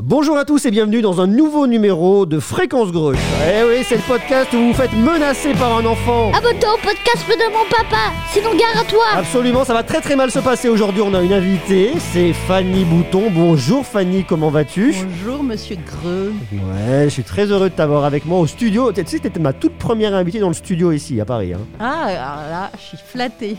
Bonjour à tous et bienvenue dans un nouveau numéro de Fréquence Gruche. Eh oui, c'est le podcast où vous vous faites menacer par un enfant. Abonne-toi au podcast de mon papa, sinon gare à toi. Absolument, ça va très très mal se passer aujourd'hui. On a une invitée, c'est Fanny Bouton. Bonjour Fanny, comment vas-tu? Bonjour Monsieur Greux. Ouais, je suis très heureux de t'avoir avec moi au studio. Tu sais, t'étais ma toute première invitée dans le studio ici à Paris. hein. Ah, alors là, je suis flattée.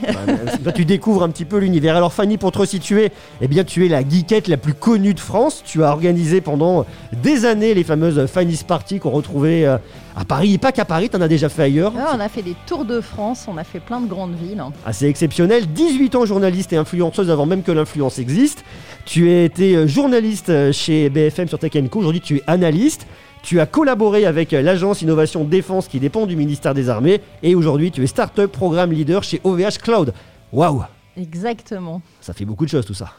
Toi, tu découvres un petit peu l'univers. Alors, Fanny, pour te resituer, eh bien, tu es la geekette la plus connue de France. Tu as organisé pendant des années les fameuses Fanny's Party qu'on retrouvait euh, à Paris. Et pas qu'à Paris, t'en as déjà fait ailleurs. Ah, on a fait des tours de France, on a fait plein de grandes villes. Assez exceptionnel. 18 ans journaliste et influenceuse avant même que l'influence existe. Tu as été euh, journaliste euh, chez BFM sur Tech Co. Aujourd'hui, tu es analyste. Tu as collaboré avec l'agence Innovation Défense qui dépend du ministère des Armées. Et aujourd'hui, tu es Startup Programme Leader chez OVH Cloud. Waouh Exactement. Ça fait beaucoup de choses tout ça.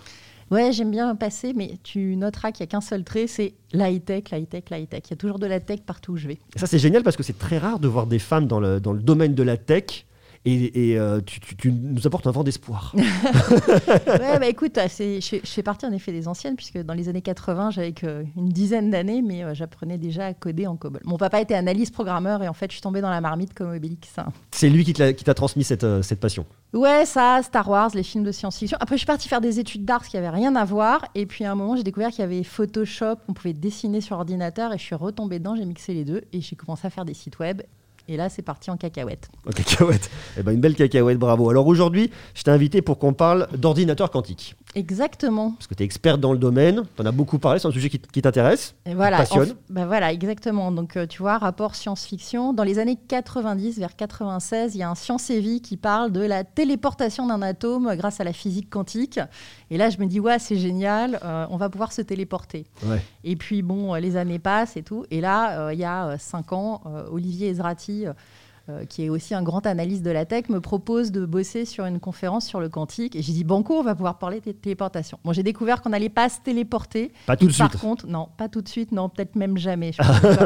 Ouais, j'aime bien passer, mais tu noteras qu'il n'y a qu'un seul trait, c'est la high-tech, la high-tech, la high-tech. Il y a toujours de la tech partout où je vais. Ça, c'est génial parce que c'est très rare de voir des femmes dans le, dans le domaine de la tech. Et, et, euh, tu, tu- tu nous apportes un vent d'espoir. ouais, bah écoute, c'est- je, je fais partie en effet des anciennes, puisque dans les années 80, j'avais une dizaine d'années, mais euh, j'apprenais déjà à coder en COBOL. Mon papa était analyste programmeur, et en fait, je suis tombée dans la marmite comme Obélix. hein. C'est lui qui t'a transmis cette, euh, cette passion. Ouais, ça, Star Wars, les films de science-fiction. Après, je suis partie faire des études d'art, ce qui avait rien à voir. Et puis, à un moment, j'ai découvert qu'il y avait Photoshop, on pouvait dessiner sur ordinateur. Et je suis retombée dedans, j'ai mixé les deux. Et j'ai commencé à faire des sites web. Et là, c'est parti en cacahuète. En cacahuète. Eh ben, une belle cacahuète, bravo. Alors aujourd'hui, je t'ai invité pour qu'on parle d'ordinateur quantique. Exactement. Parce que tu es experte dans le domaine, tu en as beaucoup parlé, c'est un sujet qui, qui t'intéresse. Et voilà. passionne. En f- bah voilà, exactement. Donc, euh, tu vois, rapport science-fiction. Dans les années 90, vers 96, il y a un Science et Vie qui parle de la téléportation d'un atome grâce à la physique quantique. Et là, je me dis, ouais, c'est génial, euh, on va pouvoir se téléporter. Ouais. Et puis, bon, euh, les années passent et tout. Et là, euh, il y a euh, cinq ans, Olivier Ezrati, qui est aussi un grand analyste de la tech, me propose de bosser sur une conférence sur le quantique. Et j'ai dit, banco, on va pouvoir parler de téléportation. Bon, j'ai découvert qu'on n'allait pas se téléporter. Pas tout de Et Par suite. contre, non, pas tout de suite, non, peut-être même jamais. Je.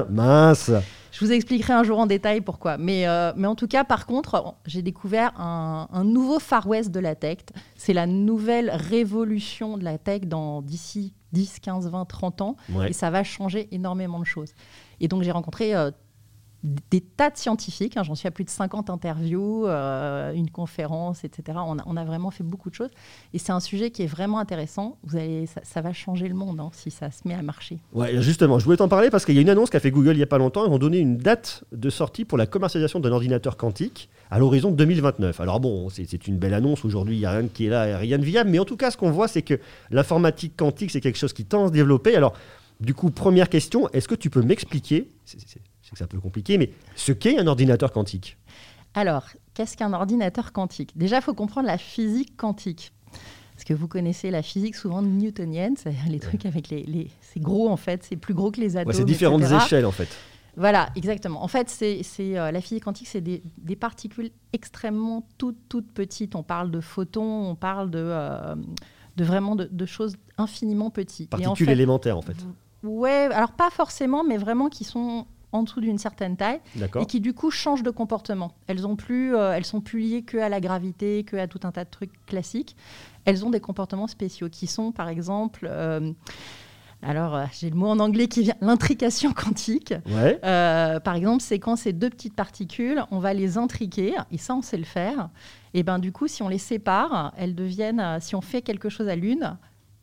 Mince. Je vous expliquerai un jour en détail pourquoi. Mais, euh, mais en tout cas, par contre, j'ai découvert un, un nouveau Far West de la tech. C'est la nouvelle révolution de la tech dans d'ici 10, 15, 20, 30 ans. Ouais. Et ça va changer énormément de choses. Et donc, j'ai rencontré euh, des tas de scientifiques. hein. J'en suis à plus de 50 interviews, euh, une conférence, etc. On a, vraiment fait beaucoup de choses. Et c'est un sujet qui est vraiment intéressant. Vous allez, ça, va changer le monde hein, si ça se met à marcher. Ouais, justement, je voulais t'en parler parce qu'il y a une annonce qu'a fait Google il n'y a pas longtemps. Ils ont donné une date de sortie pour la commercialisation d'un ordinateur quantique à l'horizon 2029. Alors bon, c'est c'est une belle annonce. Aujourd'hui, il n'y a rien qui est là, rien de viable. Mais en tout cas, ce qu'on voit, c'est que l'informatique quantique, c'est quelque chose qui tend à se développer. Alors, du coup, première question, est-ce que tu peux m'expliquer, c'est que un peu compliqué, mais ce qu'est un ordinateur quantique Alors, qu'est-ce qu'un ordinateur quantique? Déjà, il faut comprendre la physique quantique. Parce que vous connaissez la physique souvent newtonienne, c'est les trucs avec les, les- C'est gros en fait, c'est plus gros que les atomes. Ouais, C'est différentes etc. échelles en fait. Voilà, exactement. En fait, c'est c'est, euh, la physique quantique, c'est des, des particules extrêmement toutes, toutes petites. On parle de photons, on parle de, euh, de vraiment de, de choses infiniment petites. En Particules fait, élémentaires en fait. Ouais, alors pas forcément, mais vraiment qui sont en dessous d'une certaine taille et qui du coup changent de comportement. Elles ont plus, euh, elles sont plus liées que à la gravité, que à tout un tas de trucs classiques. Elles ont des comportements spéciaux qui sont, par exemple, euh, alors euh, j'ai le mot en anglais qui vient, l'intrication quantique. Ouais. Euh, par exemple, c'est quand ces deux petites particules, on va les intriquer, et ça on sait le faire. Et ben du coup, si on les sépare, elles deviennent, si on fait quelque chose à l'une,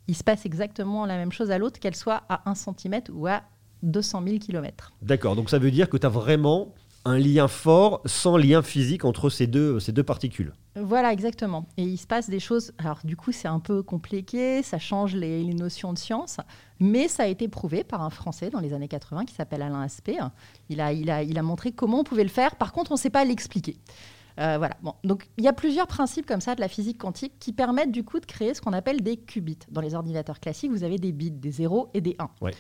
il se passe exactement la même chose à l'autre, qu'elle soit à 1 cm ou à 200 000 km. D'accord, donc ça veut dire que tu as vraiment un lien fort sans lien physique entre ces deux, ces deux particules. Voilà, exactement. Et il se passe des choses. Alors, du coup, c'est un peu compliqué, ça change les, les notions de science, mais ça a été prouvé par un Français dans les années 80 qui s'appelle Alain Aspect. Il a, il, a, il a montré comment on pouvait le faire. Par contre, on ne sait pas l'expliquer. Euh, voilà. Bon. Donc, il y a plusieurs principes comme ça de la physique quantique qui permettent du coup de créer ce qu'on appelle des qubits. Dans les ordinateurs classiques, vous avez des bits, des 0 et des 1. Ouais.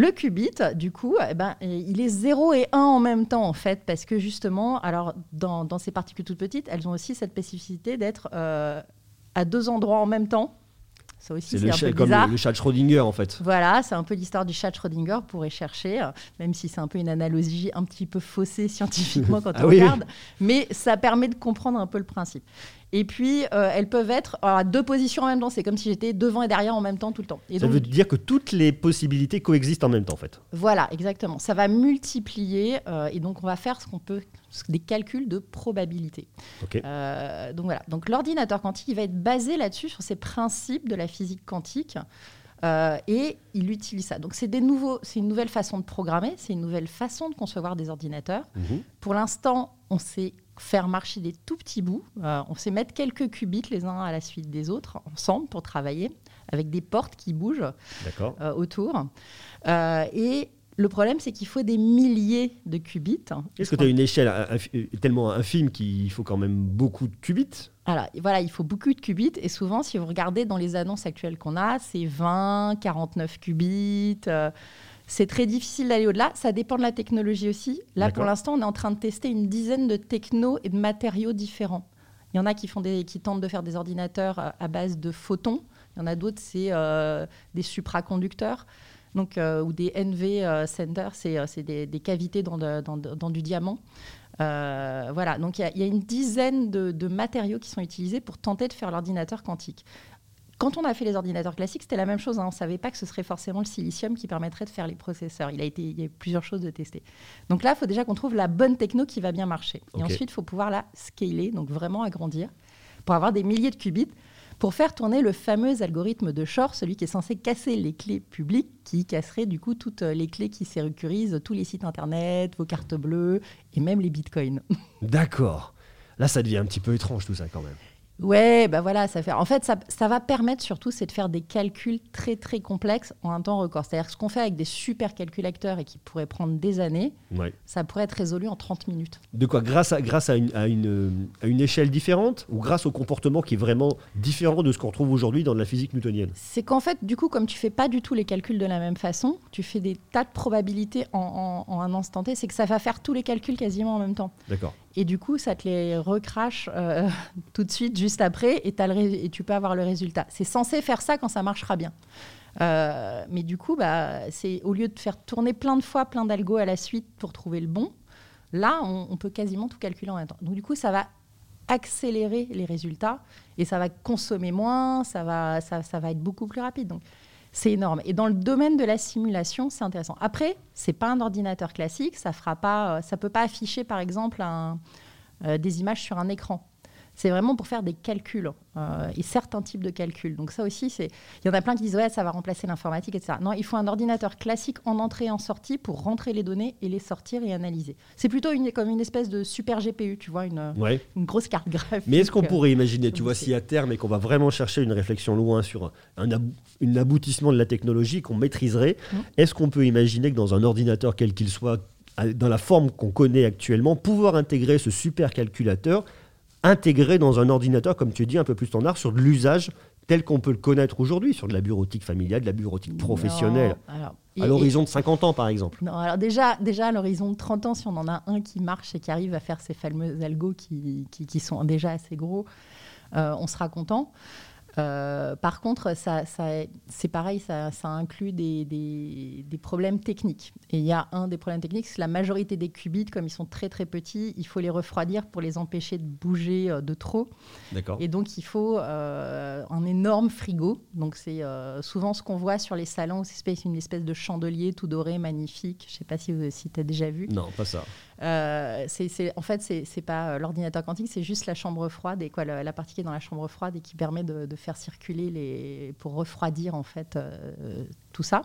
Le qubit, du coup, eh ben, il est 0 et 1 en même temps, en fait, parce que justement, alors, dans, dans ces particules toutes petites, elles ont aussi cette spécificité d'être euh, à deux endroits en même temps. Ça aussi, C'est un peu comme bizarre. le, le chat Schrödinger en fait. Voilà, c'est un peu l'histoire du chat Schrödinger, vous pourrez chercher, euh, même si c'est un peu une analogie un petit peu faussée scientifiquement quand Ah on oui. regarde, mais ça permet de comprendre un peu le principe. Et puis, euh, elles peuvent être à deux positions en même temps. C'est comme si j'étais devant et derrière en même temps tout le temps. Et Ça donc, veut dire que toutes les possibilités coexistent en même temps, en fait. voilà, exactement. Ça va multiplier euh, et donc on va faire ce qu'on peut, des calculs de probabilité. Ok. Euh, donc voilà. Donc l'ordinateur quantique, il va être basé là-dessus sur ces principes de la physique quantique. Euh, et il utilise ça. Donc c'est des nouveaux, c'est une nouvelle façon de programmer, c'est une nouvelle façon de concevoir des ordinateurs. Mhm. Pour l'instant, on sait faire marcher des tout petits bouts. Euh, on sait mettre quelques qubits les uns à la suite des autres ensemble pour travailler avec des portes qui bougent euh, autour. Et le problème, c'est qu'il faut des milliers de qubits. Est-ce que tu as une échelle euh, tellement infime qu'il faut quand même beaucoup de qubits? Alors, voilà, il faut beaucoup de qubits. Et souvent, si vous regardez dans les annonces actuelles qu'on a, c'est 20, 49 qubits. euh, c'est très difficile d'aller au-delà. Ça dépend de la technologie aussi. Là, pour l'instant, on est en train de tester une dizaine de technos et de matériaux différents. Il y en a qui, font des, qui tentent de faire des ordinateurs à, à base de photons. Il y en a d'autres, c'est euh, des supraconducteurs. Donc, euh, ou des NV euh, centers, c'est euh, des, des cavités dans, de- dans dans du diamant. Euh, voilà, donc il y a- il y, a une dizaine de, de matériaux qui sont utilisés pour tenter de faire l'ordinateur quantique. Quand on a fait les ordinateurs classiques, c'était la même chose. hein. On ne savait pas que ce serait forcément le silicium qui permettrait de faire les processeurs. Il, a été, il y a eu plusieurs choses de tester. Donc là, il faut déjà qu'on trouve la bonne techno qui va bien marcher. Et ensuite, il faut pouvoir la scaler, donc vraiment agrandir, pour avoir des milliers de qubits, pour faire tourner le fameux algorithme de Shor, celui qui est censé casser les clés publiques, qui casserait du coup toutes les clés qui sécurisent tous les sites internet, vos cartes bleues et même les bitcoins. D'accord. Là, ça devient un petit peu étrange tout ça quand même. Ouais, bah voilà, ça fait. En fait, ça, ça va permettre surtout, c'est de faire des calculs très très complexes en un temps record. C'est-à-dire que ce qu'on fait avec des super calculateurs et qui pourraient prendre des années, Ouais. ça pourrait être résolu en 30 minutes. De quoi Grâce, à, grâce à, une, à, une, à une échelle différente ou grâce au comportement qui est vraiment différent de ce qu'on retrouve aujourd'hui dans la physique newtonienne? C'est qu'en fait, du coup, comme tu fais pas du tout les calculs de la même façon, tu fais des tas de probabilités en, en- en un instant T, c'est que ça va faire tous les calculs quasiment en même temps. D'accord. Et du coup, ça te les recrache euh, tout de suite, juste après, et, tu peux avoir le résultat. C'est censé faire ça quand ça marchera bien. Euh, mais du coup, bah, c'est au lieu de faire tourner plein de fois plein d'algos à la suite pour trouver le bon, là, on, peut quasiment tout calculer en même temps. Donc du coup, ça va accélérer les résultats et ça va consommer moins, ça va, être beaucoup plus rapide. C'est énorme. Et dans le domaine de la simulation, c'est intéressant. Après, c'est pas un ordinateur classique, ça fera pas, euh, ça peut pas afficher par exemple euh, des images sur un écran. C'est vraiment pour faire des calculs euh, et certains types de calculs. Donc ça aussi, c'est il y en a plein qui disent ouais ça va remplacer l'informatique etc. Non, il faut un ordinateur classique en entrée et en sortie pour rentrer les données et les sortir et analyser. C'est plutôt une, comme une espèce de super GPU, tu vois, une, Ouais. une grosse carte graphique. Mais est-ce qu'on pourrait imaginer, tu vois, si à terme et qu'on va vraiment chercher une réflexion loin sur un, ab- un aboutissement de la technologie qu'on maîtriserait, Mm. est-ce qu'on peut imaginer que dans un ordinateur quel qu'il soit, dans la forme qu'on connaît actuellement, pouvoir intégrer ce super calculateur, intégré dans un ordinateur, comme tu dis, un peu plus standard, sur de l'usage tel qu'on peut le connaître aujourd'hui, sur de la bureautique familiale, de la bureautique professionnelle, Non, alors, et- à l'horizon de 50 ans par exemple Non, alors déjà, déjà à l'horizon de 30 ans, si on en a un qui marche et qui arrive à faire ces fameux algos qui, qui, qui sont déjà assez gros, euh, on sera content. Euh, par contre, ça, ça- c'est pareil, ça, ça inclut des, des- des problèmes techniques. Et il y a un des problèmes techniques, c'est la majorité des qubits, comme ils sont très très petits, il faut les refroidir pour les empêcher de bouger euh, de trop. D'accord. Et donc, il faut euh, un énorme frigo. Donc, c'est euh, souvent ce qu'on voit sur les salons. C'est une espèce de chandelier tout doré, magnifique. Je ne sais pas si, si tu as déjà vu. Non, pas ça. Euh, en fait, c'est pas euh, l'ordinateur quantique, c'est juste la chambre froide et quoi, la, la partie qui est dans la chambre froide et qui permet de, de faire circuler les, pour refroidir en fait euh, tout ça.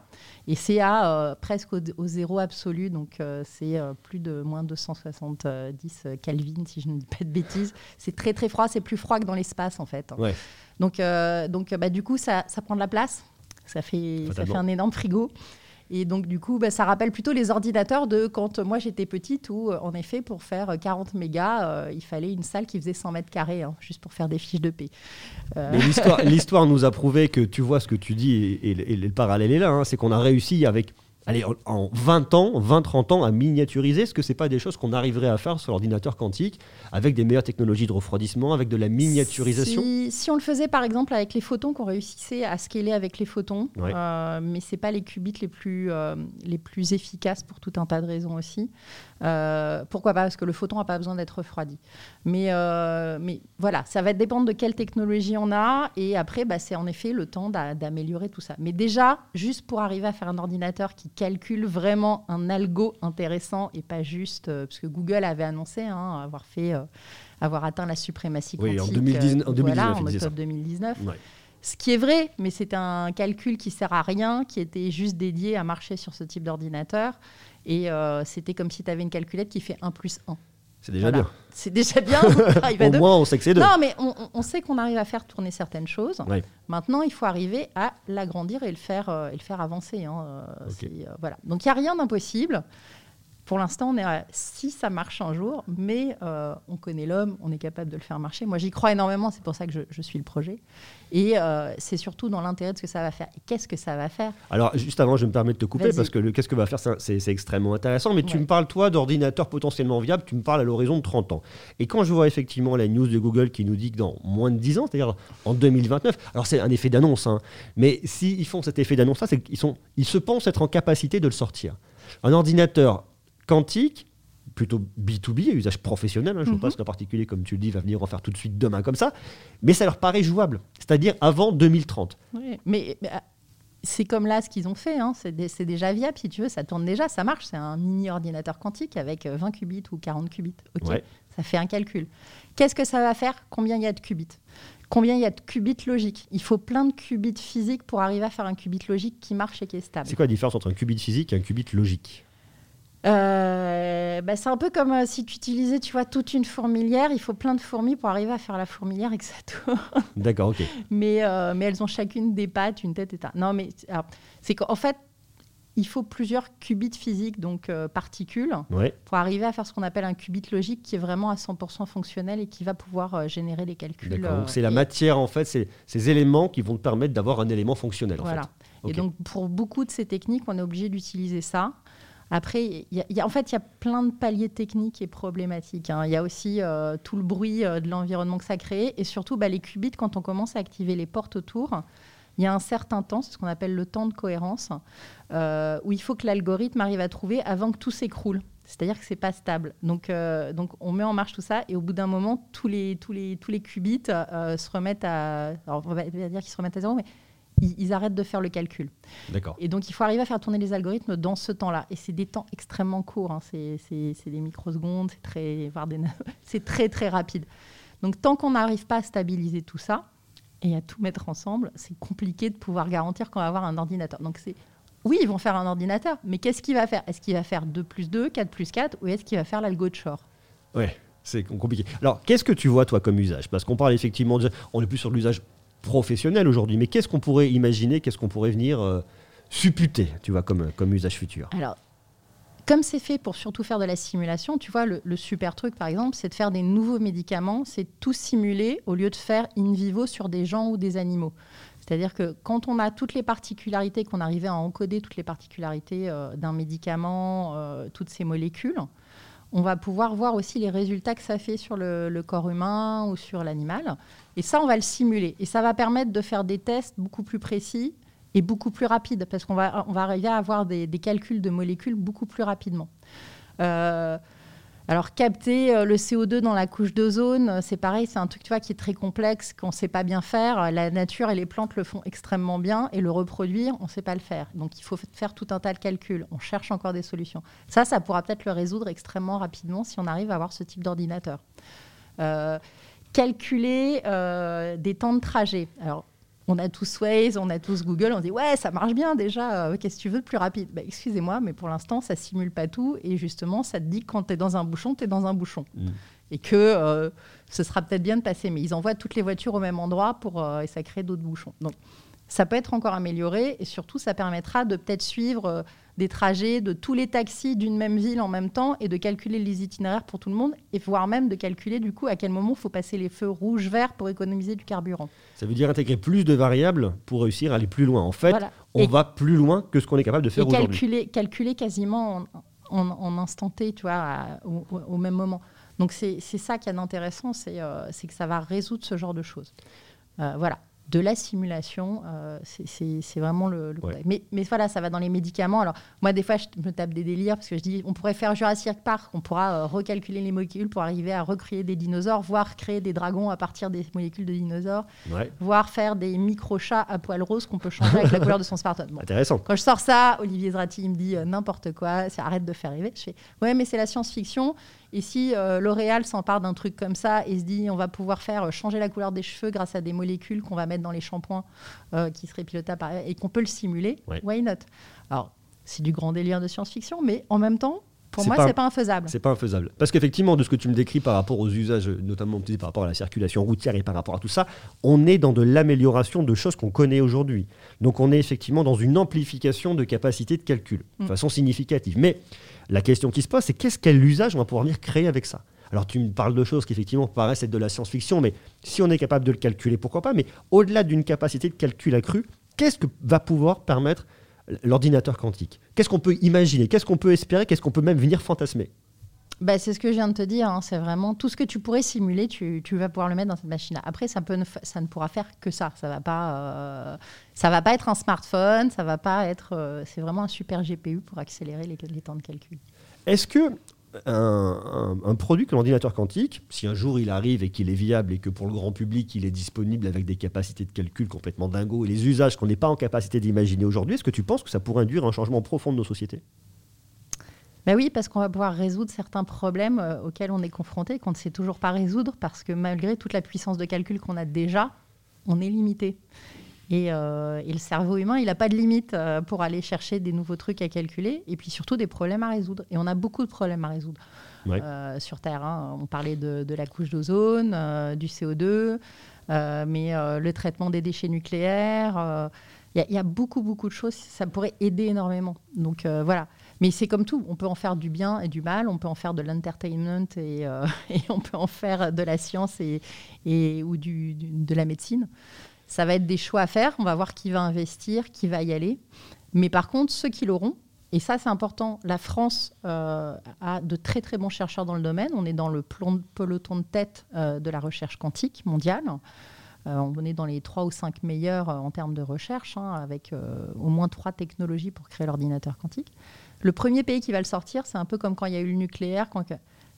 Et c'est à euh, presque au, au zéro absolu, donc c'est plus de moins 270 Kelvin si je ne dis pas de bêtises. C'est très très froid, c'est plus froid que dans l'espace en fait. Ouais. Donc, donc bah, du coup, ça, ça prend de la place. Ça fait, ça fait un énorme frigo. Et donc, du coup, bah, ça rappelle plutôt les ordinateurs de quand moi j'étais petite, où euh, en effet, pour faire 40 mégas, euh, il fallait une salle qui faisait 100 mètres carrés, hein, juste pour faire des fiches de paix. Euh, l'histoire, nous a prouvé que tu vois ce que tu dis et, et le- et le parallèle est là. hein, c'est qu'on a réussi avec allez, en- en 20 ans, 20-30 ans, à miniaturiser Est-ce que c'est pas des choses qu'on arriverait à faire sur l'ordinateur quantique avec des meilleures technologies de refroidissement, avec de la miniaturisation? Si, si on le faisait par exemple avec les photons, qu'on réussissait à scaler avec les photons, Ouais. euh, mais c'est pas les qubits les plus, euh, les plus efficaces pour tout un tas de raisons aussi. Euh, pourquoi pas? Parce que le photon n'a pas besoin d'être refroidi. Mais, mais voilà, ça va dépendre de quelle technologie on a. Et après, bah, c'est en effet le temps d'a- d'améliorer tout ça. Mais déjà, juste pour arriver à faire un ordinateur qui calcule vraiment un algo intéressant et pas juste. euh, parce que Google avait annoncé hein, avoir fait. euh, avoir atteint la suprématie Oui, quantique. en 2019, en euh, 2019, voilà, il en ça. octobre 2019. Ouais. Ce qui est vrai, mais c'est un calcul qui sert à rien, qui était juste dédié à marcher sur ce type d'ordinateur. Et c'était comme si tu avais une calculette qui fait 1 plus 1. C'est déjà Voilà. bien. C'est déjà bien. Au deux. moins, on sait que c'est deux. Non, mais on, sait qu'on arrive à faire tourner certaines choses. Ouais. Maintenant, il faut arriver à l'agrandir et le faire, euh, et le faire avancer. hein. Euh, euh, voilà. Donc, il n'y a rien d'impossible. Pour l'instant, on est à- si ça marche un jour, mais euh, on connaît l'homme, on est capable de le faire marcher. Moi, j'y crois énormément, c'est pour ça que je, je suis le projet. Et euh, c'est surtout dans l'intérêt de ce que ça va faire. Et qu'est-ce que ça va faire? Alors, juste avant, je me permets de te couper parce que le qu'est-ce que va faire, c'est- extrêmement intéressant. Mais tu me parles, toi, d'ordinateurs potentiellement viables, tu me parles à l'horizon de 30 ans. Et quand je vois effectivement la news de Google qui nous dit que dans moins de 10 ans, c'est-à-dire en 2029, alors c'est un effet d'annonce, hein, mais s'ils font cet effet d'annonce-là, c'est qu'ils ils se pensent être en capacité de le sortir. Un ordinateur quantique, plutôt B2B, à usage professionnel, hein, je ne Mhm. sais pas si un particulier, comme tu le dis, va venir en faire tout de suite demain comme ça, mais ça leur paraît jouable, c'est-à-dire avant 2030. Oui, mais, mais, ah, c'est comme là ce qu'ils ont fait. hein. C'est dé- c'est déjà viable, si tu veux. Ça tourne déjà, ça marche. C'est un mini ordinateur quantique avec euh, 20 qubits ou 40 qubits. Ok, Ouais. Ça fait un calcul. Qu'est-ce que ça va faire? Combien il y a de qubits? Combien il y a de qubits logiques? Il faut plein de qubits physiques pour arriver à faire un qubit logique qui marche et qui est stable. C'est quoi la différence entre un qubit physique et un qubit logique? Euh, bah, c'est un peu comme euh, si tu utilisais, tu vois, toute une fourmilière. Il faut plein de fourmis pour arriver à faire la fourmilière et que ça tourne. D'accord, ok. mais, euh, mais elles ont chacune des pattes, une tête et un. Non, mais c'est- qu'en fait, il faut plusieurs qubits physiques, donc particules, Ouais. pour arriver à faire ce qu'on appelle un qubit logique qui est vraiment à 100% fonctionnel et qui va pouvoir générer les calculs. D'accord. Donc c'est la et- matière, en fait, c'est ces éléments qui vont te permettre d'avoir un élément fonctionnel. En Voilà. fait. Et donc, pour beaucoup de ces techniques, on est obligé d'utiliser ça. Après, en fait, il y a plein de paliers techniques et problématiques. hein. Il y a aussi euh, tout le bruit euh, de l'environnement que ça crée. Et surtout, bah, les qubits, quand on commence à activer les portes autour, il y a un certain temps, c'est ce qu'on appelle le temps de cohérence, euh, où il faut que l'algorithme arrive à trouver avant que tout s'écroule. C'est-à-dire que c'est pas stable. Donc, on met en marche tout ça, et au bout d'un moment, tous les, qubits se remettent à. On va dire qu'ils se remettent à zéro, mais ils, ils arrêtent de faire le calcul. D'accord. Et donc, il faut arriver à faire tourner les algorithmes dans ce temps-là. Et c'est des temps extrêmement courts. hein. C'est, des microsecondes, c'est très, voire des c'est très, très rapide. Donc, tant qu'on n'arrive pas à stabiliser tout ça et à tout mettre ensemble, c'est compliqué de pouvoir garantir qu'on va avoir un ordinateur. Donc, c'est oui, ils vont faire un ordinateur, mais qu'est-ce qu'il va faire? Est-ce qu'il va faire 2 plus 2, 4 plus 4, ou est-ce qu'il va faire l'algo de Shor? Ouais, c'est compliqué. Alors, qu'est-ce que tu vois, toi, comme usage? Parce qu'on parle effectivement, de- on est plus sur l'usage professionnel aujourd'hui, mais qu'est-ce qu'on pourrait imaginer, qu'est-ce qu'on pourrait venir euh, supputer, tu vois, comme, comme usage futur? Alors, comme c'est fait pour surtout faire de la simulation, tu vois, le, super truc, par exemple, c'est de faire des nouveaux médicaments, c'est tout simuler au lieu de faire in vivo sur des gens ou des animaux. C'est-à-dire que quand on a toutes les particularités, qu'on arrivait à encoder toutes les particularités euh, d'un médicament, euh, toutes ces molécules, on va pouvoir voir aussi les résultats que ça fait sur le, corps humain ou sur l'animal. Et ça, on va le simuler. Et ça va permettre de faire des tests beaucoup plus précis et beaucoup plus rapides, parce qu'on va, arriver à avoir des, des calculs de molécules beaucoup plus rapidement. Euh, alors, capter euh, le CO2 dans la couche d'ozone, euh, c'est pareil, c'est un truc tu qui est très complexe, qu'on ne sait pas bien faire. La nature et les plantes le font extrêmement bien, et le reproduire, on ne sait pas le faire. Donc, il faut faire tout un tas de calculs. On cherche encore des solutions. Ça, ça pourra peut-être le résoudre extrêmement rapidement si on arrive à avoir ce type d'ordinateur. Euh, calculer des temps de trajet. Alors, on a tous Waze, on a tous Google, on dit ouais, ça marche bien déjà, euh, qu'est-ce que tu veux de plus rapide? Bah, Excusez-moi, mais pour l'instant, ça simule pas tout et justement, ça te dit que quand tu es dans un bouchon, tu es dans un bouchon. Mm. Et que euh, ce sera peut-être bien de passer, mais ils envoient toutes les voitures au même endroit pour, euh, et ça crée d'autres bouchons. Donc, ça peut être encore amélioré et surtout, ça permettra de peut-être suivre des trajets de tous les taxis d'une même ville en même temps et de calculer les itinéraires pour tout le monde et voire même de calculer du coup à quel moment il faut passer les feux rouges, verts pour économiser du carburant. Ça veut dire intégrer plus de variables pour réussir à aller plus loin. En fait, Voilà. on Et- va plus loin que ce qu'on est capable de faire aujourd'hui. calculer, calculer quasiment en, en, en instant T, tu vois, à- au, même moment. Donc c'est ça qui est intéressant, c'est euh, c'est que ça va résoudre ce genre de choses. Euh, voilà. De la simulation, euh, c'est- vraiment le. le Ouais. mais, mais voilà, ça va dans les médicaments. Alors, moi, des fois, je me tape des délires parce que je dis on pourrait faire Jurassic Park, on pourra euh, recalculer les molécules pour arriver à recréer des dinosaures, voire créer des dragons à partir des molécules de dinosaures, Ouais, voire faire des micro-chats à poils roses qu'on peut changer avec la couleur de son smartphone. Bon. intéressant. Quand je sors ça, Olivier Zrati il me dit euh, n'importe quoi, arrête de faire rêver. Je fais ouais, mais c'est la science-fiction. Et si euh, L'Oréal s'empare d'un truc comme ça et se dit on va pouvoir faire euh, changer la couleur des cheveux grâce à des molécules qu'on va mettre dans les shampoings euh, qui seraient pilotables par et qu'on peut le simuler, Ouais. why not? Alors c'est du grand délire de science-fiction, mais en même temps, pour moi, pas- c'est pas infaisable. C'est pas infaisable. Parce qu'effectivement, de ce que tu me décris par rapport aux usages, notamment par rapport à la circulation routière et par rapport à tout ça, on est dans de l'amélioration de choses qu'on connaît aujourd'hui. Donc on est effectivement dans une amplification de capacité de calcul, de Mm. façon significative. Mais la question qui se pose, c'est qu'est-ce quel usage on va pouvoir venir créer avec ça? Alors tu me parles de choses qui effectivement paraissent être de la science-fiction, mais si on est capable de le calculer, pourquoi pas? Mais au-delà d'une capacité de calcul accrue, qu'est-ce que va pouvoir permettre l'ordinateur quantique Qu'est-ce qu'on peut imaginer? Qu'est-ce qu'on peut espérer? Qu'est-ce qu'on peut même venir fantasmer? Bah, c'est ce que je viens de te dire. hein. C'est vraiment tout ce que tu pourrais simuler, tu, tu vas pouvoir le mettre dans cette machine-là. Après, ça, peut ne, ça ne pourra faire que ça. Ça va pas, euh, ça va pas être un smartphone. Ça va pas être. euh, c'est vraiment un super GPU pour accélérer les, les temps de calcul. Est-ce que un, un- produit que l'ordinateur quantique, si un jour il arrive et qu'il est viable et que pour le grand public il est disponible avec des capacités de calcul complètement dingos et les usages qu'on n'est pas en capacité d'imaginer aujourd'hui, est-ce que tu penses que ça pourrait induire un changement profond de nos sociétés? Bah oui, parce qu'on va pouvoir résoudre certains problèmes euh, auxquels on est confronté et qu'on ne sait toujours pas résoudre parce que malgré toute la puissance de calcul qu'on a déjà, on est limité. Et, euh, et le cerveau humain, il n'a pas de limite euh, pour aller chercher des nouveaux trucs à calculer et puis surtout des problèmes à résoudre. Et on a beaucoup de problèmes à résoudre Ouais. euh, sur Terre. hein. On parlait de, de la couche d'ozone, euh, du CO2, euh, mais le traitement des déchets nucléaires. Il y, a- il y a beaucoup, beaucoup de choses. Ça pourrait aider énormément. Donc voilà. Mais c'est comme tout. On peut en faire du bien et du mal. On peut en faire de l'entertainment et, euh, et on peut en faire de la science et, et- ou du- du- de la médecine. Ça va être des choix à faire. On va voir qui va investir, qui va y aller. Mais par contre, ceux qui l'auront, et ça c'est important, la France euh, a de très très bons chercheurs dans le domaine. On est dans le peloton de tête euh, de la recherche quantique mondiale. Euh, on est dans les trois ou cinq meilleurs en termes de recherche, hein, avec au moins trois technologies pour créer l'ordinateur quantique. Le premier pays qui va le sortir, c'est un peu comme quand il y a eu le nucléaire,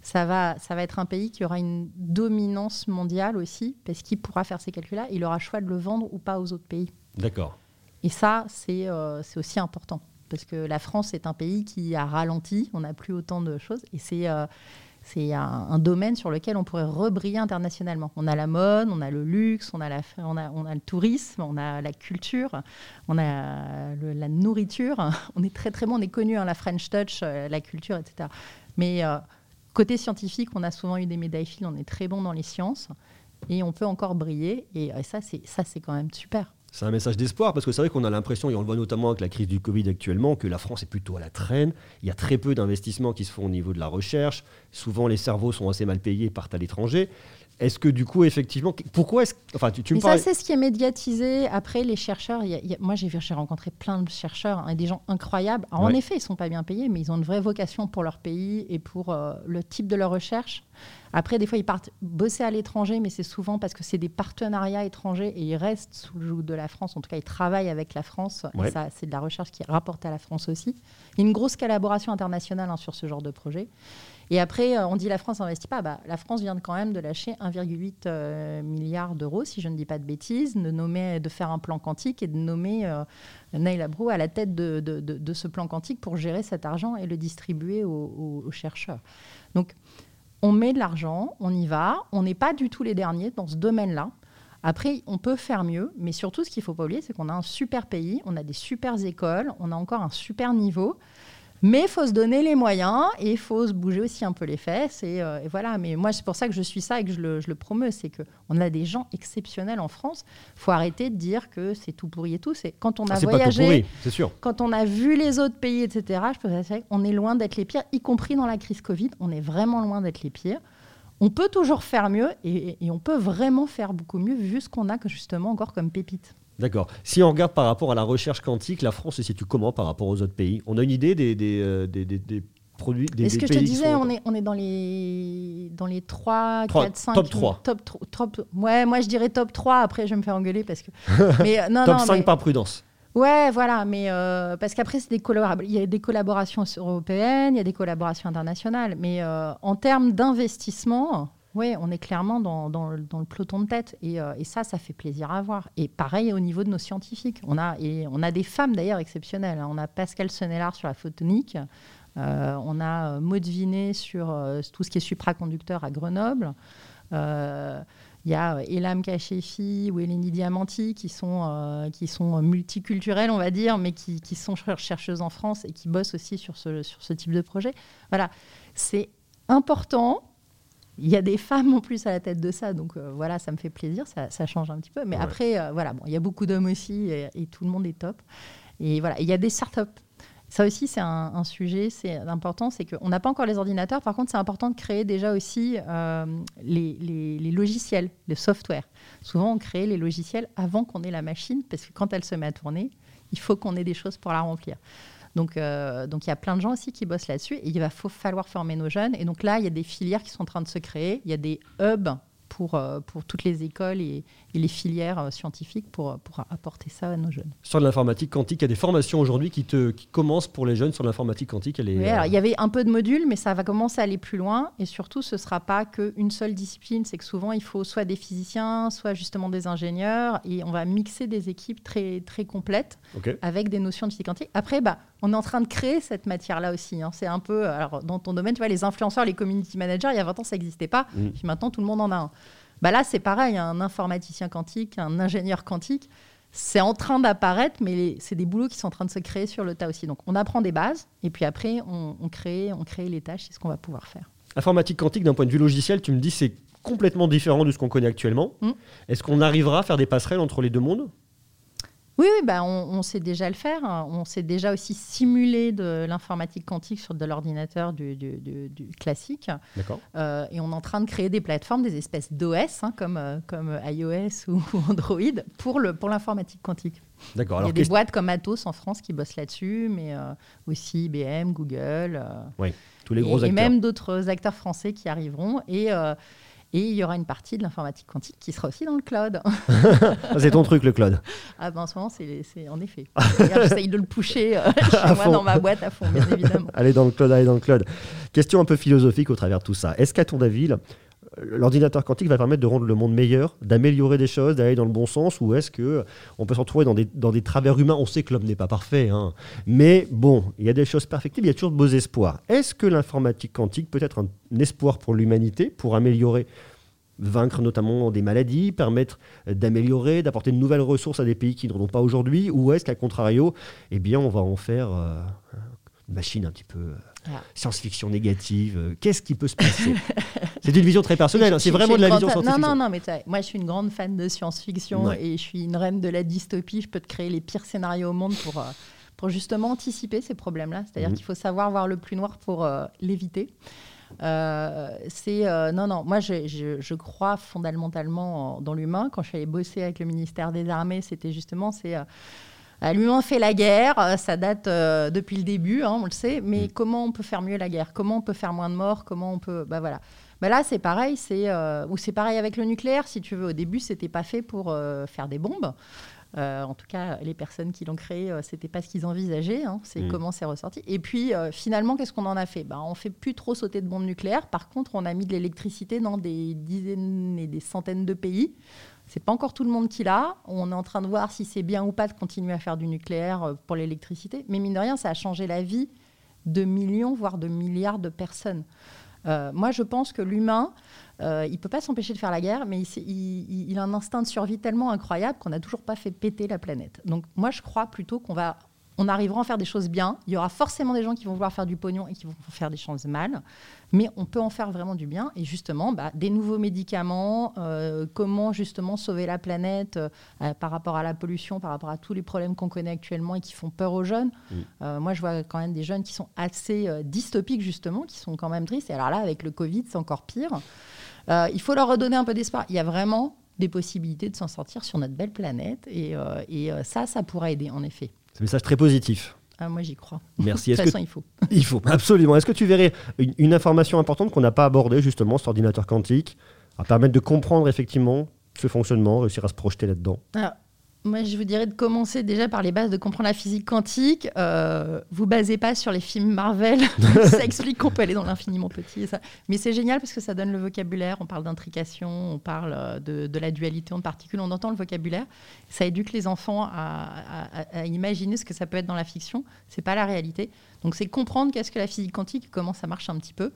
ça va, ça va être un pays qui aura une dominance mondiale aussi, parce qu'il pourra faire ces calculs-là. Il aura le choix de le vendre ou pas aux autres pays. D'accord. Et ça, c'est euh, aussi important. Parce que la France est un pays qui a ralenti, on n'a plus autant de choses. Et c'est euh, c'est un, un domaine sur lequel on pourrait rebriller internationalement. On a la mode, on a le luxe, on a, la, on a, on a le tourisme, on a la culture, on a le- la nourriture. On est très très bon, on est connu, hein, la French Touch, euh, la culture, etc. Mais euh, côté scientifique, on a souvent eu des médailles Fields, on est très bon dans les sciences. Et on peut encore briller. Et, ça, c'est ça, c'est quand même super. C'est un message d'espoir parce que c'est vrai qu'on a l'impression, et on le voit notamment avec la crise du Covid actuellement, que la France est plutôt à la traîne. Il y a très peu d'investissements qui se font au niveau de la recherche. Souvent, les cerveaux sont assez mal payés et partent à l'étranger. Est-ce que du coup, effectivement, pourquoi est-ce Enfin, tu, tu me Mais ça, parles. c'est ce qui est médiatisé. Après, les chercheurs, il y a- il y a- moi, j'ai rencontré plein de chercheurs hein, et des gens incroyables. Alors, En effet, ils sont pas bien payés, mais ils ont une vraie vocation pour leur pays et pour euh, le type de leur recherche. Après, des fois, ils partent bosser à l'étranger, mais c'est souvent parce que c'est des partenariats étrangers et ils restent sous le joug de la France. En tout cas, ils travaillent avec la France. Ouais. Et ça, c'est de la recherche qui rapporte à la France aussi. Il y a une grosse collaboration internationale hein, sur ce genre de projet. Et après, euh, on dit la France n'investit pas. Bah, la France vient quand même de lâcher 1,8 euh, milliard d'euros, si je ne dis pas de bêtises, de, de faire un plan quantique et de nommer euh, Neil Abrou à la tête de, de- de- de ce plan quantique pour gérer cet argent et le distribuer aux, aux- chercheurs. Donc, on met de l'argent, on y va, on n'est pas du tout les derniers dans ce domaine-là. Après, on peut faire mieux, mais surtout, ce qu'il ne faut pas oublier, c'est qu'on a un super pays, on a des super écoles, on a encore un super niveau. Mais il faut se donner les moyens et il faut se bouger aussi un peu les fesses. Et, euh, et voilà. Mais moi, c'est pour ça que je suis ça et que je le, je le. C'est qu'on a des gens exceptionnels en France. Il faut arrêter de dire que c'est tout pourri et tout. C'est quand on a Ah, voyagé, pourri, sûr. quand on a vu les autres pays, etc., je peux vous assurer qu'on est loin d'être les pires, y compris dans la crise Covid. On est vraiment loin d'être les pires. On peut toujours faire mieux et, et on peut vraiment faire beaucoup mieux vu ce qu'on a que justement encore comme pépite. D'accord. Si on regarde par rapport à la recherche quantique, la France se situe comment par rapport aux autres pays? On a une idée des, des, euh, des- des- produits des, Et ce que je te disais, sont- on est, on est dans les, dans les 3, Trois- 4, 5. top trois. Top, tro- top, ouais, moi je dirais top 3. Après, je vais me faire engueuler parce que. Mais, euh, non, Top non, 5 mais- par prudence. Ouais, voilà, mais euh, parce qu'après, c'est des il y a des collaborations européennes, il y a des collaborations internationales, mais euh, en termes d'investissement, ouais, on est clairement dans, le- peloton de tête, et, euh, et ça, ça fait plaisir à voir. Et pareil au niveau de nos scientifiques, on a, des femmes d'ailleurs exceptionnelles. hein. On a Pascal Sonnellard sur la photonique, euh, on a euh, Maud Vinet sur tout ce qui est supraconducteur à Grenoble. Il y a Elam Kachefi ou Eleni Diamanti qui sont, multiculturelles, on va dire, mais qui, sont cher- chercheuses en France et qui bossent aussi sur ce type de projet. Voilà, c'est important. Il y a des femmes en plus à la tête de ça, donc euh, voilà, ça me fait plaisir, ça, ça change un petit peu. Mais Ouais. après, euh, voilà, bon, il y a beaucoup d'hommes aussi et, et tout le monde est top. Et voilà, il y a des startups. Ça aussi, c'est un, un sujet, c'est important, c'est qu'on n'a pas encore les ordinateurs. Par contre, c'est important de créer déjà aussi euh, les, les- les logiciels, le software. Souvent, on crée les logiciels avant qu'on ait la machine, parce que quand elle se met à tourner, il faut qu'on ait des choses pour la remplir. Donc, euh, donc il y a plein de gens aussi qui bossent là-dessus et il va faut falloir former nos jeunes. Et donc là, il y a des filières qui sont en train de se créer. Il y a des hubs pour, euh, pour toutes les écoles et, et les filières euh, scientifiques pour, pour apporter ça à nos jeunes. Sur de l'informatique quantique, il y a des formations aujourd'hui qui, te- qui commencent pour les jeunes sur l'informatique quantique. Elle est, Oui, euh, alors, il y avait un peu de modules, mais ça va commencer à aller plus loin. Et surtout, ce ne sera pas qu'une seule discipline. C'est que souvent, il faut soit des physiciens, soit justement des ingénieurs. Et on va mixer des équipes très, très complètes avec des notions de physique quantique. Après, bah, on est en train de créer cette matière-là aussi. hein. C'est un peu, alors, dans ton domaine, tu vois, les influenceurs, les community managers, il y a 20 ans, ça n'existait pas. Mm. Puis maintenant, tout le monde en a un. Bah là, c'est pareil, un informaticien quantique, un ingénieur quantique, c'est en train d'apparaître, mais c'est des boulots qui sont en train de se créer sur le tas aussi. Donc, on apprend des bases, et puis après, on, on crée, on crée les tâches, c'est ce qu'on va pouvoir faire. Informatique quantique, d'un point de vue logiciel, tu me dis c'est complètement différent de ce qu'on connaît actuellement. Mm. Est-ce qu'on arrivera à faire des passerelles entre les deux mondes? Oui, oui bah, on, on sait déjà le faire. On sait déjà aussi simuler de l'informatique quantique sur de l'ordinateur du, du- du- du classique. D'accord. Euh, et on est en train de créer des plateformes, des espèces d'OS, hein, comme, euh, comme iOS ou, ou Android, pour le pour l'informatique quantique. D'accord. Il y a des boîtes comme Atos en France qui bossent là-dessus, mais euh, aussi IBM, Google, euh, tous les et, gros et acteurs. même d'autres acteurs français qui arriveront. Et, et il y aura une partie de l'informatique quantique qui sera aussi dans le cloud. C'est ton truc, le cloud. Ah ben en ce moment, c'est en effet. J'essaye de le pousser euh, chez moi dans ma boîte à fond, bien évidemment. Allez dans le cloud, allez dans le cloud. Question un peu philosophique au travers de tout ça. Est-ce qu'à ton avis, l'ordinateur quantique va permettre de rendre le monde meilleur, d'améliorer des choses, d'aller dans le bon sens, ou est-ce que on peut se retrouver dans des, dans des travers humains? On sait que l'homme n'est pas parfait, hein. mais bon, il y a des choses perfectibles, il y a toujours de beaux espoirs. Est-ce que l'informatique quantique peut être un espoir pour l'humanité, pour améliorer vaincre notamment des maladies, permettre euh, d'améliorer, d'apporter de nouvelles ressources à des pays qui n'en ont pas aujourd'hui, ou est-ce qu'à contrario, eh bien, on va en faire euh, une machine un petit peu euh, Ah. science-fiction négative euh, Qu'est-ce qui peut se passer C'est une vision très personnelle, hein, c'est vraiment de la vision scientifique. Non, non, non, mais moi je suis une grande fan de science-fiction Ouais. et je suis une reine de la dystopie. Je peux te créer les pires scénarios au monde pour, euh, pour justement anticiper ces problèmes-là. C'est-à-dire Mhm. qu'il faut savoir voir le plus noir pour euh, l'éviter. Euh, c'est euh, non non moi je, je- je crois fondamentalement en- dans l'humain quand je suis allée bosser avec le ministère des armées c'était justement c'est L'humain fait la guerre, euh, ça date euh, depuis le début, hein, on le sait, mais Mm. comment on peut faire mieux la guerre? Comment on peut faire moins de morts? Comment on peut. Bah voilà. Bah là, c'est pareil, c'est euh, ou c'est pareil avec le nucléaire, si tu veux. Au début, c'était pas fait pour euh, faire des bombes. Euh, en tout cas, les personnes qui l'ont créé, euh, c'était pas ce qu'ils envisageaient. hein. c'est Mm. comment c'est ressorti. Et puis, euh, finalement, qu'est-ce qu'on en a fait? Bah, On fait plus trop sauter de bombes nucléaires. Par contre, on a mis de l'électricité dans des dizaines et des centaines de pays. C'est pas encore tout le monde qui l'a. On est en train de voir si c'est bien ou pas de continuer à faire du nucléaire euh, pour l'électricité. Mais mine de rien, ça a changé la vie de millions, voire de milliards de personnes. Euh, moi, je pense que l'humain, euh, il peut pas s'empêcher de faire la guerre, mais il- il a un instinct de survie tellement incroyable qu'on n'a toujours pas fait péter la planète. Donc, moi, je crois plutôt qu'on va on arrivera à faire des choses bien. Il y aura forcément des gens qui vont vouloir faire du pognon et qui vont faire des choses mal. Mais on peut en faire vraiment du bien. Et justement, bah, des nouveaux médicaments, euh, comment justement sauver la planète euh, par rapport à la pollution, par rapport à tous les problèmes qu'on connaît actuellement et qui font peur aux jeunes. Mm. Euh, moi, je vois quand même des jeunes qui sont assez dystopiques, justement, qui sont quand même tristes. Et alors là, avec le Covid, c'est encore pire. il faut leur redonner un peu d'espoir. Il y a vraiment des possibilités de s'en sortir sur notre belle planète. Et, et ça, ça pourra aider, en effet. C'est un message très positif. Ah, moi, j'y crois. Merci. de toute façon, il faut. Il faut, absolument. Est-ce que tu verrais une, information importante qu'on n'a pas abordée, justement, cet ordinateur quantique, à permettre de comprendre effectivement ce fonctionnement, réussir à se projeter là-dedans? Moi, je vous dirais de commencer déjà par les bases de comprendre la physique quantique. Euh, vous basez pas sur les films Marvel. ça explique qu'on peut aller dans l'infiniment petit. ça. Mais c'est génial parce que ça donne le vocabulaire. On parle d'intrication, on parle euh, de, la dualité en particules. On entend le vocabulaire. Ça éduque les enfants à, imaginer ce que ça peut être dans la fiction. C'est pas la réalité. Donc, c'est comprendre qu'est-ce que la physique quantique, comment ça marche un petit peu.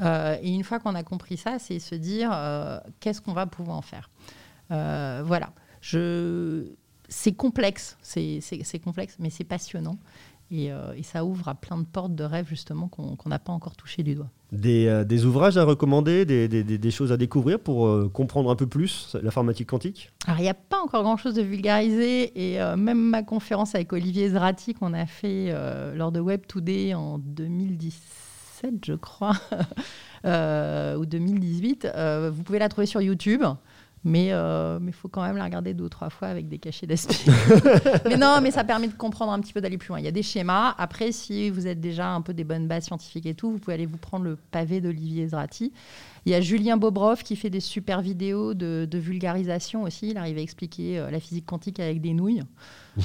Euh, et une fois qu'on a compris ça, c'est se dire euh, qu'est-ce qu'on va pouvoir en faire. voilà. Je c'est complexe, c'est complexe, mais c'est passionnant. Euh, et, ça ouvre à plein de portes de rêves justement qu'on n'a pas encore touché du doigt. Des, euh, ouvrages à recommander, des, choses à découvrir pour euh, comprendre un peu plus l'informatique quantique? Alors il n'y a pas encore grand-chose de vulgarisé et même ma conférence avec Olivier Zrati qu'on a fait lors de Web Today en 2017 je crois, ou 2018, vous pouvez la trouver sur YouTube. Mais il euh, faut quand même la regarder deux ou trois fois avec des cachets d'aspect. mais non, mais ça permet de comprendre un petit peu, d'aller plus loin. Il y a des schémas. Après, si vous êtes déjà un peu des bonnes bases scientifiques et tout, vous pouvez aller vous prendre le pavé d'Olivier Zrati. Il y a Julien Bobrov qui fait des super vidéos de, vulgarisation aussi. Il arrive à expliquer euh, la physique quantique avec des nouilles.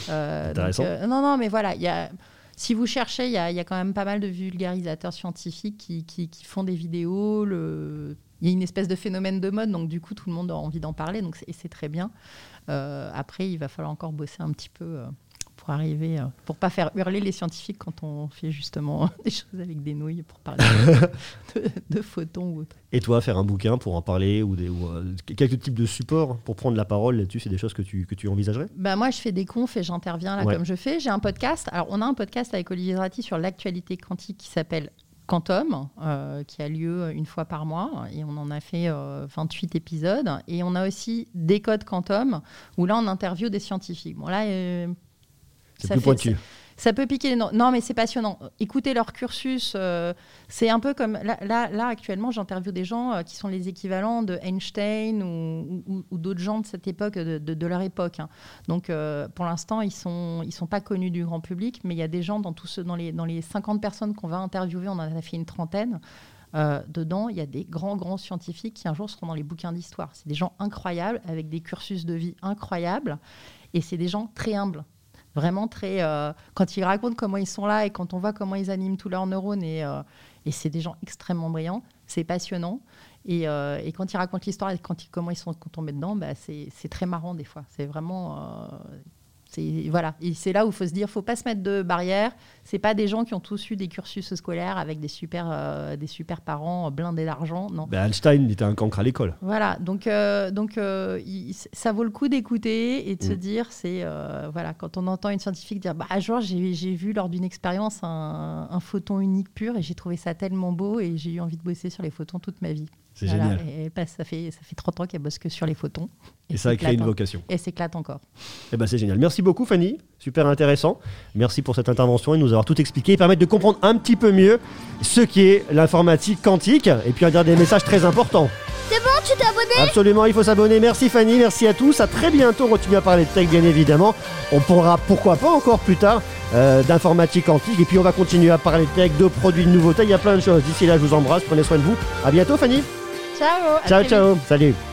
Euh, Intéressant. non, non, mais voilà, il y a si vous cherchez, il y, a quand même pas mal de vulgarisateurs scientifiques qui, qui, qui font des vidéos. Le, il y a une espèce de phénomène de mode, donc du coup, tout le monde a envie d'en parler, donc et c'est très bien. Euh, après, il va falloir encore bosser un petit peu euh, pour arriver, euh, pour pas faire hurler les scientifiques quand on fait justement des choses avec des nouilles pour parler de, photons ou autre. Et toi, faire un bouquin pour en parler ou, des, quelques types de supports pour prendre la parole là-dessus, c'est des choses que tu, que tu envisagerais? Bah Moi, je fais des confs et j'interviens là comme je fais. J'ai un podcast. Alors, on a un podcast avec Olivier Ratti sur l'actualité quantique qui s'appelle Quantum, euh, qui a lieu une fois par mois, et on en a fait 28 euh, épisodes. Et on a aussi Décode Quantum, où là, on interviewe des scientifiques. Bon, là, euh, c'est plus pointu. Ça peut piquer les Non, mais c'est passionnant. Écoutez leur cursus. Euh, c'est un peu comme. Là, là, actuellement, j'interviewe des gens euh, qui sont les équivalents de Einstein ou, d'autres gens de cette époque, de, leur époque. Hein. Donc, euh, pour l'instant, ils ne sont, ils sont pas connus du grand public, mais il y a des gens dans, tous dans, les, dans les 50 personnes qu'on va interviewer, on en a fait une trentaine. dedans, il y a des grands, grands scientifiques qui un jour seront dans les bouquins d'histoire. C'est des gens incroyables, avec des cursus de vie incroyables, et c'est des gens très humbles. Vraiment très. Euh, quand ils racontent comment ils sont là et quand on voit comment ils animent tous leurs neurones, et, euh, et c'est des gens extrêmement brillants, c'est passionnant. Et, euh, et, quand ils racontent l'histoire et quand ils, comment ils sont tombés dedans, bah, c'est très marrant des fois. C'est vraiment voilà. Et c'est là où il faut se dire, faut pas se mettre de barrières. C'est pas des gens qui ont tous eu des cursus scolaires avec des super, euh, des super parents blindés d'argent. Non. Ben Einstein était un cancre à l'école. Voilà. Donc, euh, donc euh, ça vaut le coup d'écouter et de se mm. dire, c'est voilà, quand on entend une scientifique dire, bah, jour j'ai vu lors d'une expérience un, un, photon unique pur et j'ai trouvé ça tellement beau et j'ai eu envie de bosser sur les photons toute ma vie. C'est génial. Et, ça, fait, ça fait 30 ans qu'elle bosse que sur les photons. Et, ça a créé une vocation. Et s'éclate encore. Et eh ben c'est génial. Merci beaucoup Fanny, super intéressant. Merci pour cette intervention et nous avoir tout expliqué et permettre de comprendre un petit peu mieux ce qui est l'informatique quantique et puis à dire des messages très importants. C'est bon, tu t'es abonné? Absolument, il faut s'abonner. Merci Fanny, merci à tous. À très bientôt. On continue à parler de tech, bien évidemment. On pourra, pourquoi pas encore plus tard, euh, d'informatique quantique. Et puis on va continuer à parler de tech, de produits, de nouveautés. Il y a plein de choses. D'ici là, je vous embrasse. Prenez soin de vous. À bientôt, Fanny. Ciao. Ciao, ciao. Salut.